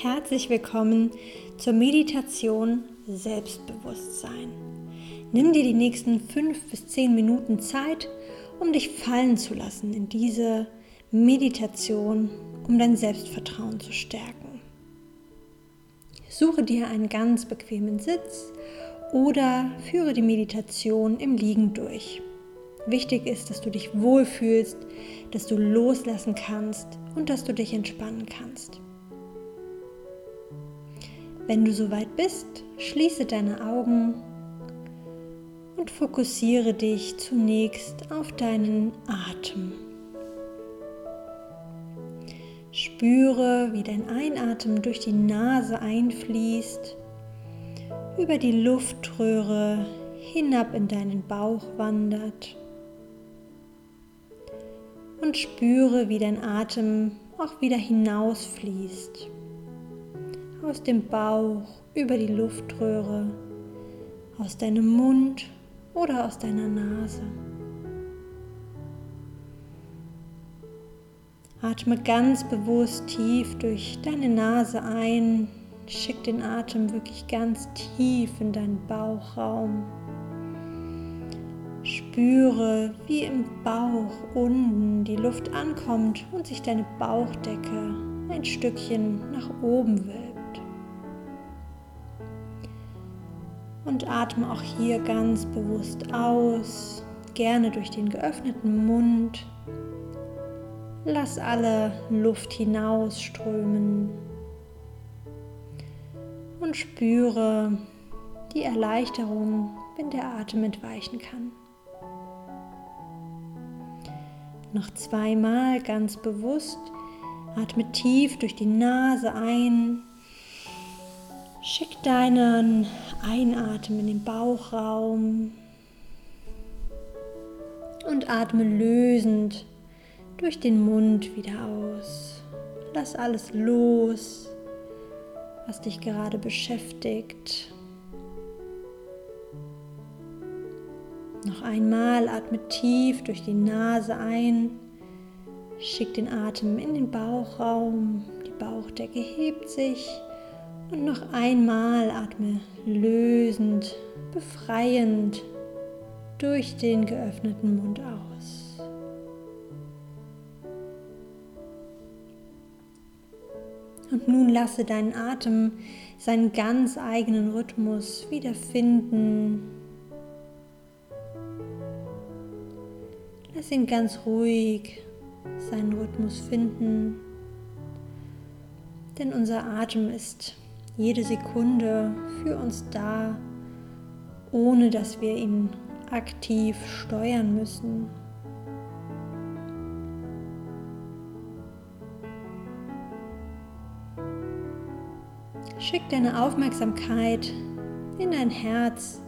Herzlich willkommen zur Meditation Selbstbewusstsein. Nimm dir die nächsten fünf bis zehn Minuten Zeit, um dich fallen zu lassen in diese Meditation, um dein Selbstvertrauen zu stärken. Suche dir einen ganz bequemen Sitz oder führe die Meditation im Liegen durch. Wichtig ist, dass du dich wohlfühlst, dass du loslassen kannst und dass du dich entspannen kannst. Wenn du soweit bist, schließe deine Augen und fokussiere dich zunächst auf deinen Atem. Spüre, wie dein Einatmen durch die Nase einfließt, über die Luftröhre hinab in deinen Bauch wandert und spüre, wie dein Atem auch wieder hinausfließt aus dem Bauch über die Luftröhre, aus deinem Mund oder aus deiner Nase. Atme ganz bewusst tief durch deine Nase ein. Schick den Atem wirklich ganz tief in deinen Bauchraum. Spüre, wie im Bauch unten die Luft ankommt und sich deine Bauchdecke ein Stückchen nach oben will. Und atme auch hier ganz bewusst aus, gerne durch den geöffneten Mund. Lass alle Luft hinausströmen und spüre die Erleichterung, wenn der Atem entweichen kann. Noch zweimal ganz bewusst. Atme tief durch die Nase ein. Schick deinen Einatmen in den Bauchraum und atme lösend durch den Mund wieder aus. Lass alles los, was dich gerade beschäftigt. Noch einmal atme tief durch die Nase ein. Schick den Atem in den Bauchraum. Die Bauchdecke hebt sich. Und noch einmal atme lösend, befreiend durch den geöffneten Mund aus. Und nun lasse deinen Atem seinen ganz eigenen Rhythmus wiederfinden. Lass ihn ganz ruhig seinen Rhythmus finden, denn unser Atem ist jede Sekunde für uns da, ohne dass wir ihn aktiv steuern müssen. Schick deine Aufmerksamkeit in dein Herz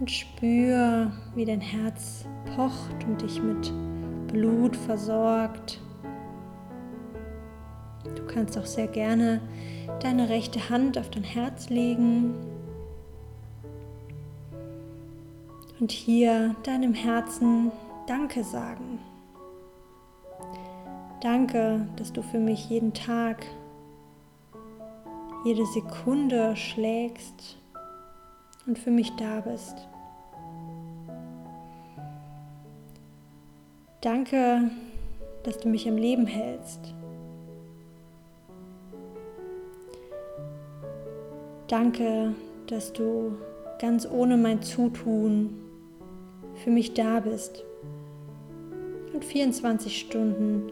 und spür, wie dein Herz pocht und dich mit Blut versorgt. Kannst auch sehr gerne deine rechte Hand auf dein Herz legen und hier deinem Herzen Danke sagen. Danke, dass du für mich jeden Tag, jede Sekunde schlägst und für mich da bist. Danke, dass du mich am Leben hältst. Danke, dass du ganz ohne mein Zutun für mich da bist und 24 Stunden,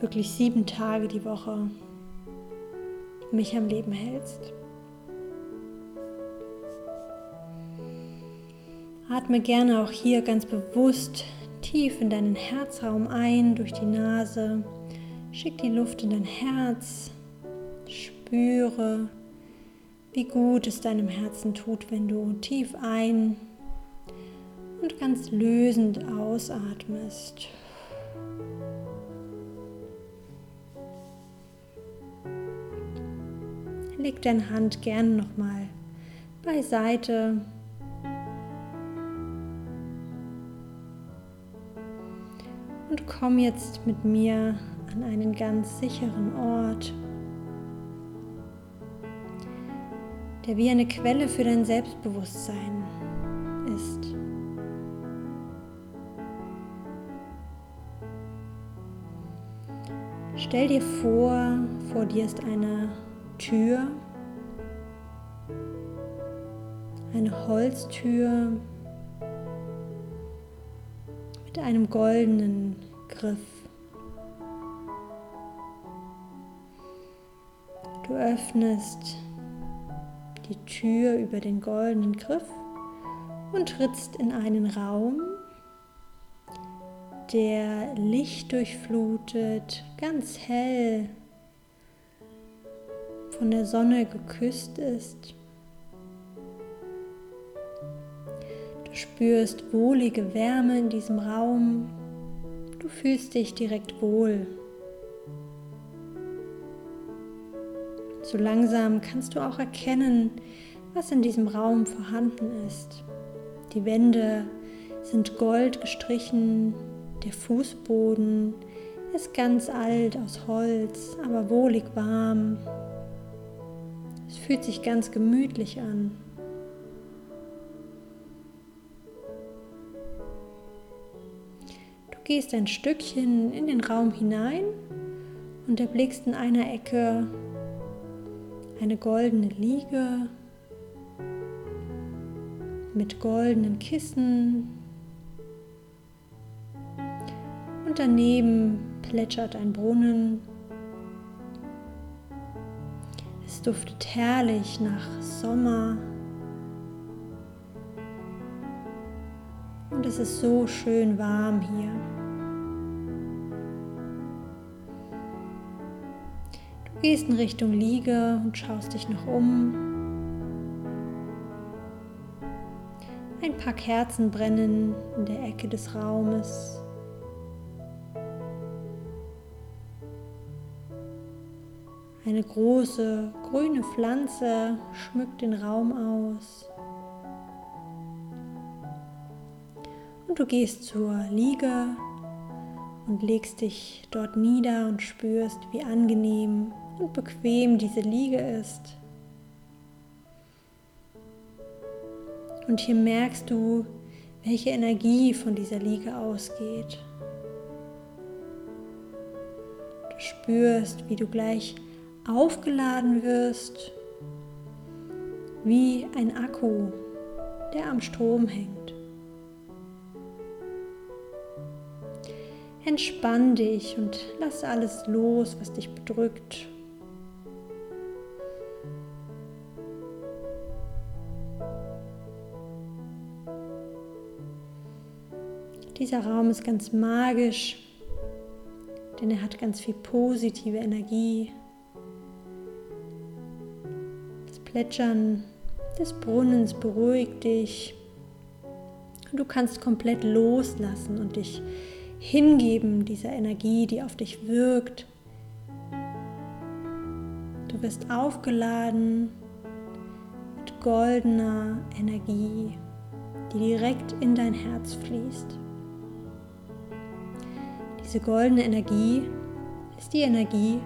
wirklich sieben Tage die Woche mich am Leben hältst. Atme gerne auch hier ganz bewusst tief in deinen Herzraum ein durch die Nase. Schick die Luft in dein Herz. Spüre, wie gut es deinem Herzen tut, wenn du tief ein und ganz lösend ausatmest. Leg deine Hand gern nochmal beiseite. Und komm jetzt mit mir an einen ganz sicheren Ort der wie eine Quelle für dein Selbstbewusstsein ist. Stell dir vor, vor dir ist eine Tür, eine Holztür mit einem goldenen Griff. Du öffnest die Tür über den goldenen Griff und trittst in einen Raum, der Licht durchflutet, ganz hell von der Sonne geküsst ist. Du spürst wohlige Wärme in diesem Raum. Du fühlst dich direkt wohl. So langsam kannst du auch erkennen, was in diesem Raum vorhanden ist. Die Wände sind gold gestrichen, der Fußboden ist ganz alt aus Holz, aber wohlig warm. Es fühlt sich ganz gemütlich an. Du gehst ein Stückchen in den Raum hinein und erblickst in einer Ecke eine goldene Liege mit goldenen Kissen und daneben plätschert ein Brunnen. Es duftet herrlich nach Sommer und es ist so schön warm hier. Gehst in Richtung Liege und schaust dich noch um. Ein paar Kerzen brennen in der Ecke des Raumes. Eine große grüne Pflanze schmückt den Raum aus. Und du gehst zur Liege und legst dich dort nieder und spürst, wie angenehm und bequem diese Liege ist. Und hier merkst du, welche Energie von dieser Liege ausgeht. Du spürst, wie du gleich aufgeladen wirst, wie ein Akku, der am Strom hängt. Entspann dich und lass alles los, was dich bedrückt Dieser Raum ist ganz magisch, denn er hat ganz viel positive Energie. Das Plätschern des Brunnens beruhigt dich du kannst komplett loslassen und dich hingeben dieser Energie, die auf dich wirkt. Du wirst aufgeladen mit goldener Energie, die direkt in dein Herz fließt. Diese goldene Energie ist die Energie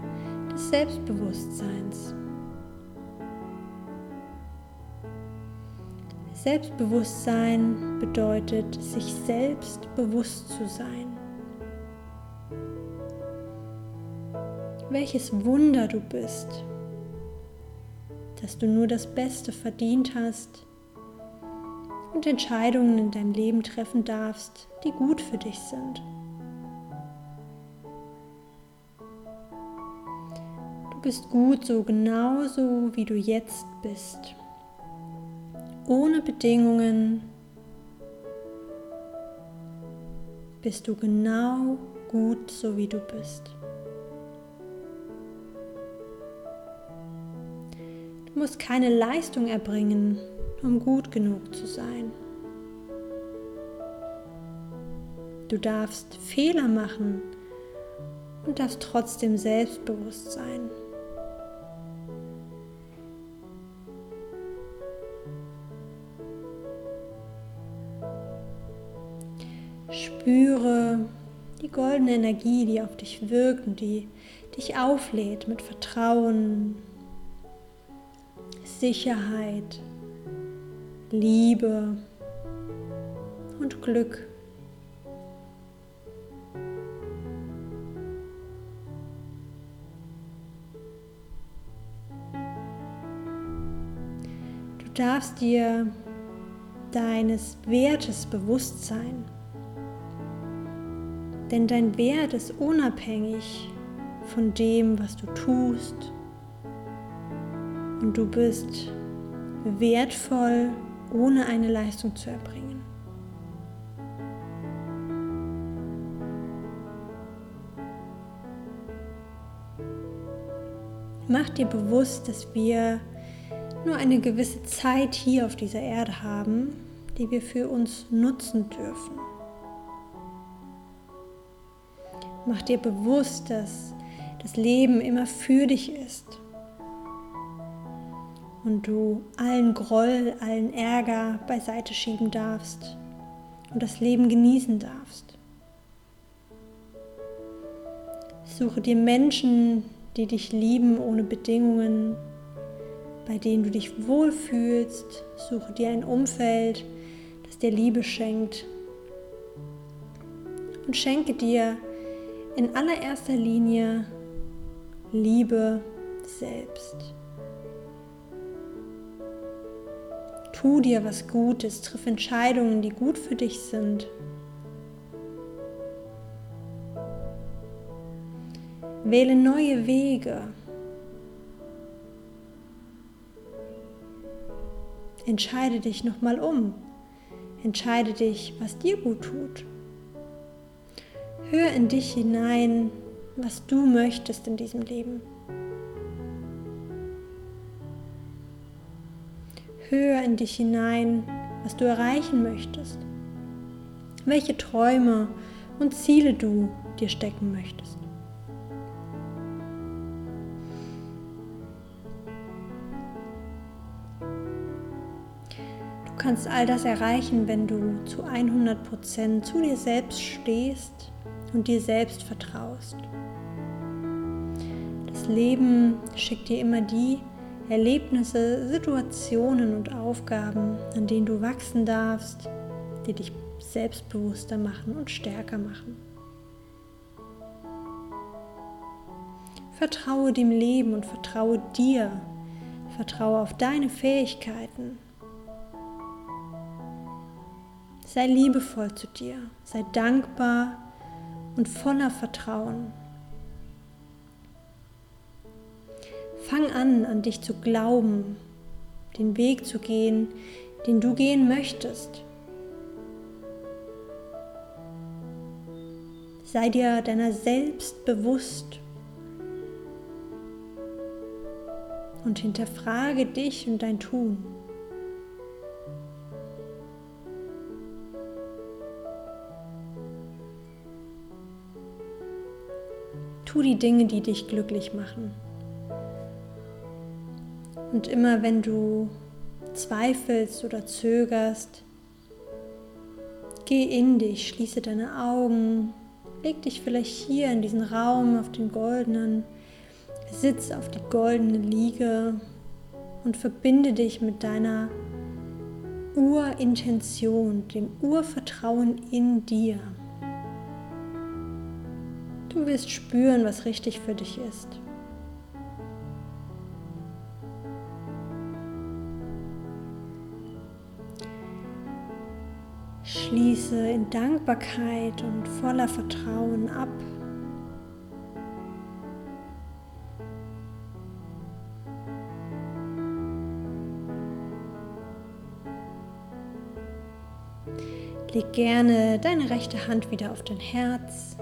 des Selbstbewusstseins. Selbstbewusstsein bedeutet, sich selbst bewusst zu sein. Welches Wunder du bist, dass du nur das Beste verdient hast und Entscheidungen in deinem Leben treffen darfst, die gut für dich sind. Bist gut so genauso, wie du jetzt bist. Ohne Bedingungen bist du genau gut so, wie du bist. Du musst keine Leistung erbringen, um gut genug zu sein. Du darfst Fehler machen und darfst trotzdem selbstbewusst sein. Spüre die goldene Energie, die auf dich wirkt und die dich auflädt mit Vertrauen, Sicherheit, Liebe und Glück. Du darfst dir deines Wertes bewusst sein. Denn dein Wert ist unabhängig von dem, was du tust. Und du bist wertvoll, ohne eine Leistung zu erbringen. Mach dir bewusst, dass wir nur eine gewisse Zeit hier auf dieser Erde haben, die wir für uns nutzen dürfen. Mach dir bewusst, dass das Leben immer für dich ist und du allen Groll, allen Ärger beiseite schieben darfst und das Leben genießen darfst. Suche dir Menschen, die dich lieben ohne Bedingungen, bei denen du dich wohlfühlst. Suche dir ein Umfeld, das dir Liebe schenkt. Und schenke dir in allererster Linie Liebe selbst. Tu dir was Gutes, triff Entscheidungen, die gut für dich sind. Wähle neue Wege. Entscheide dich nochmal um. Entscheide dich, was dir gut tut. Hör in dich hinein, was du möchtest in diesem Leben. Hör in dich hinein, was du erreichen möchtest. Welche Träume und Ziele du dir stecken möchtest. kannst all das erreichen, wenn du zu 100% zu dir selbst stehst und dir selbst vertraust. Das Leben schickt dir immer die Erlebnisse, Situationen und Aufgaben, an denen du wachsen darfst, die dich selbstbewusster machen und stärker machen. Vertraue dem Leben und vertraue dir. Vertraue auf deine Fähigkeiten, Sei liebevoll zu dir, sei dankbar und voller Vertrauen. Fang an, an dich zu glauben, den Weg zu gehen, den du gehen möchtest. Sei dir deiner selbst bewusst und hinterfrage dich und dein Tun. Tu die Dinge, die dich glücklich machen. Und immer wenn du zweifelst oder zögerst, geh in dich, schließe deine Augen, leg dich vielleicht hier in diesen Raum auf den goldenen Sitz, auf die goldene Liege und verbinde dich mit deiner Urintention, dem Urvertrauen in dir. Du wirst spüren, was richtig für dich ist. Schließe in Dankbarkeit und voller Vertrauen ab. Leg gerne deine rechte Hand wieder auf dein Herz.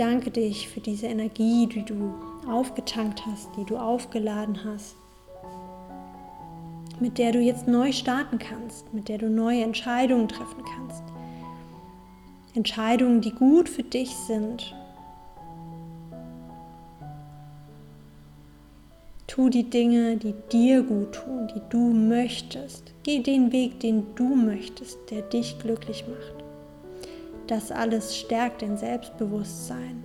Danke dich für diese Energie, die du aufgetankt hast, die du aufgeladen hast, mit der du jetzt neu starten kannst, mit der du neue Entscheidungen treffen kannst. Entscheidungen, die gut für dich sind. Tu die Dinge, die dir gut tun, die du möchtest. Geh den Weg, den du möchtest, der dich glücklich macht. Das alles stärkt dein Selbstbewusstsein.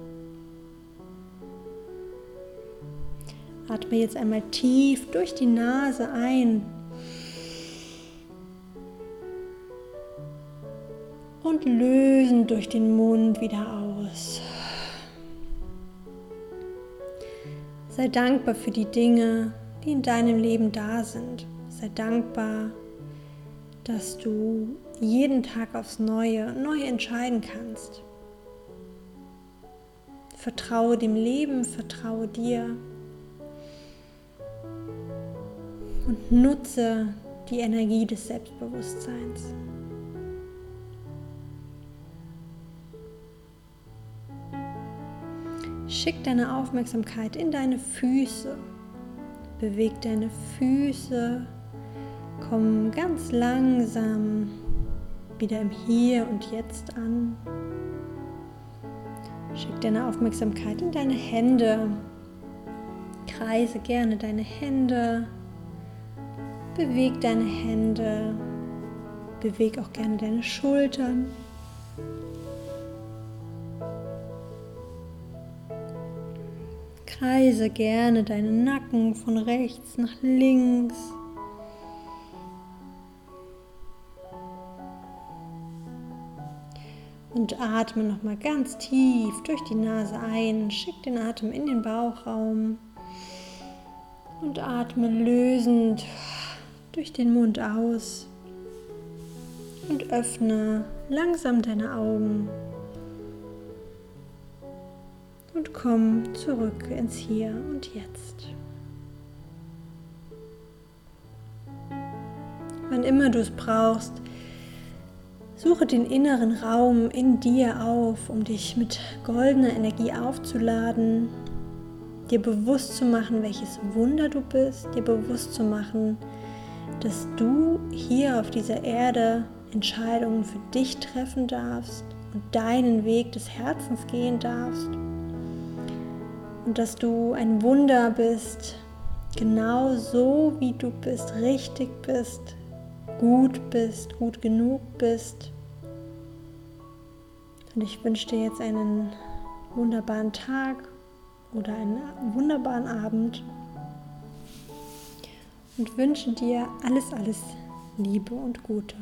Atme jetzt einmal tief durch die Nase ein. Und lösen durch den Mund wieder aus. Sei dankbar für die Dinge, die in deinem Leben da sind. Sei dankbar, dass du jeden Tag aufs Neue neu entscheiden kannst. Vertraue dem Leben, vertraue dir und nutze die Energie des Selbstbewusstseins. Schick deine Aufmerksamkeit in deine Füße. Beweg deine Füße. Komm ganz langsam wieder im Hier und Jetzt an. Schick deine Aufmerksamkeit in deine Hände. Kreise gerne deine Hände. Beweg deine Hände. Beweg auch gerne deine Schultern. Kreise gerne deinen Nacken von rechts nach links. Und atme nochmal ganz tief durch die Nase ein. Schick den Atem in den Bauchraum. Und atme lösend durch den Mund aus. Und öffne langsam deine Augen und komm zurück ins Hier und Jetzt. Wann immer du es brauchst, suche den inneren Raum in dir auf, um dich mit goldener Energie aufzuladen, dir bewusst zu machen, welches Wunder du bist, dir bewusst zu machen, dass du hier auf dieser Erde Entscheidungen für dich treffen darfst und deinen Weg des Herzens gehen darfst. Und dass du ein Wunder bist, genau so wie du bist, richtig bist, gut bist, gut genug bist. Und ich wünsche dir jetzt einen wunderbaren Tag oder einen wunderbaren Abend und wünsche dir alles, alles Liebe und Gute.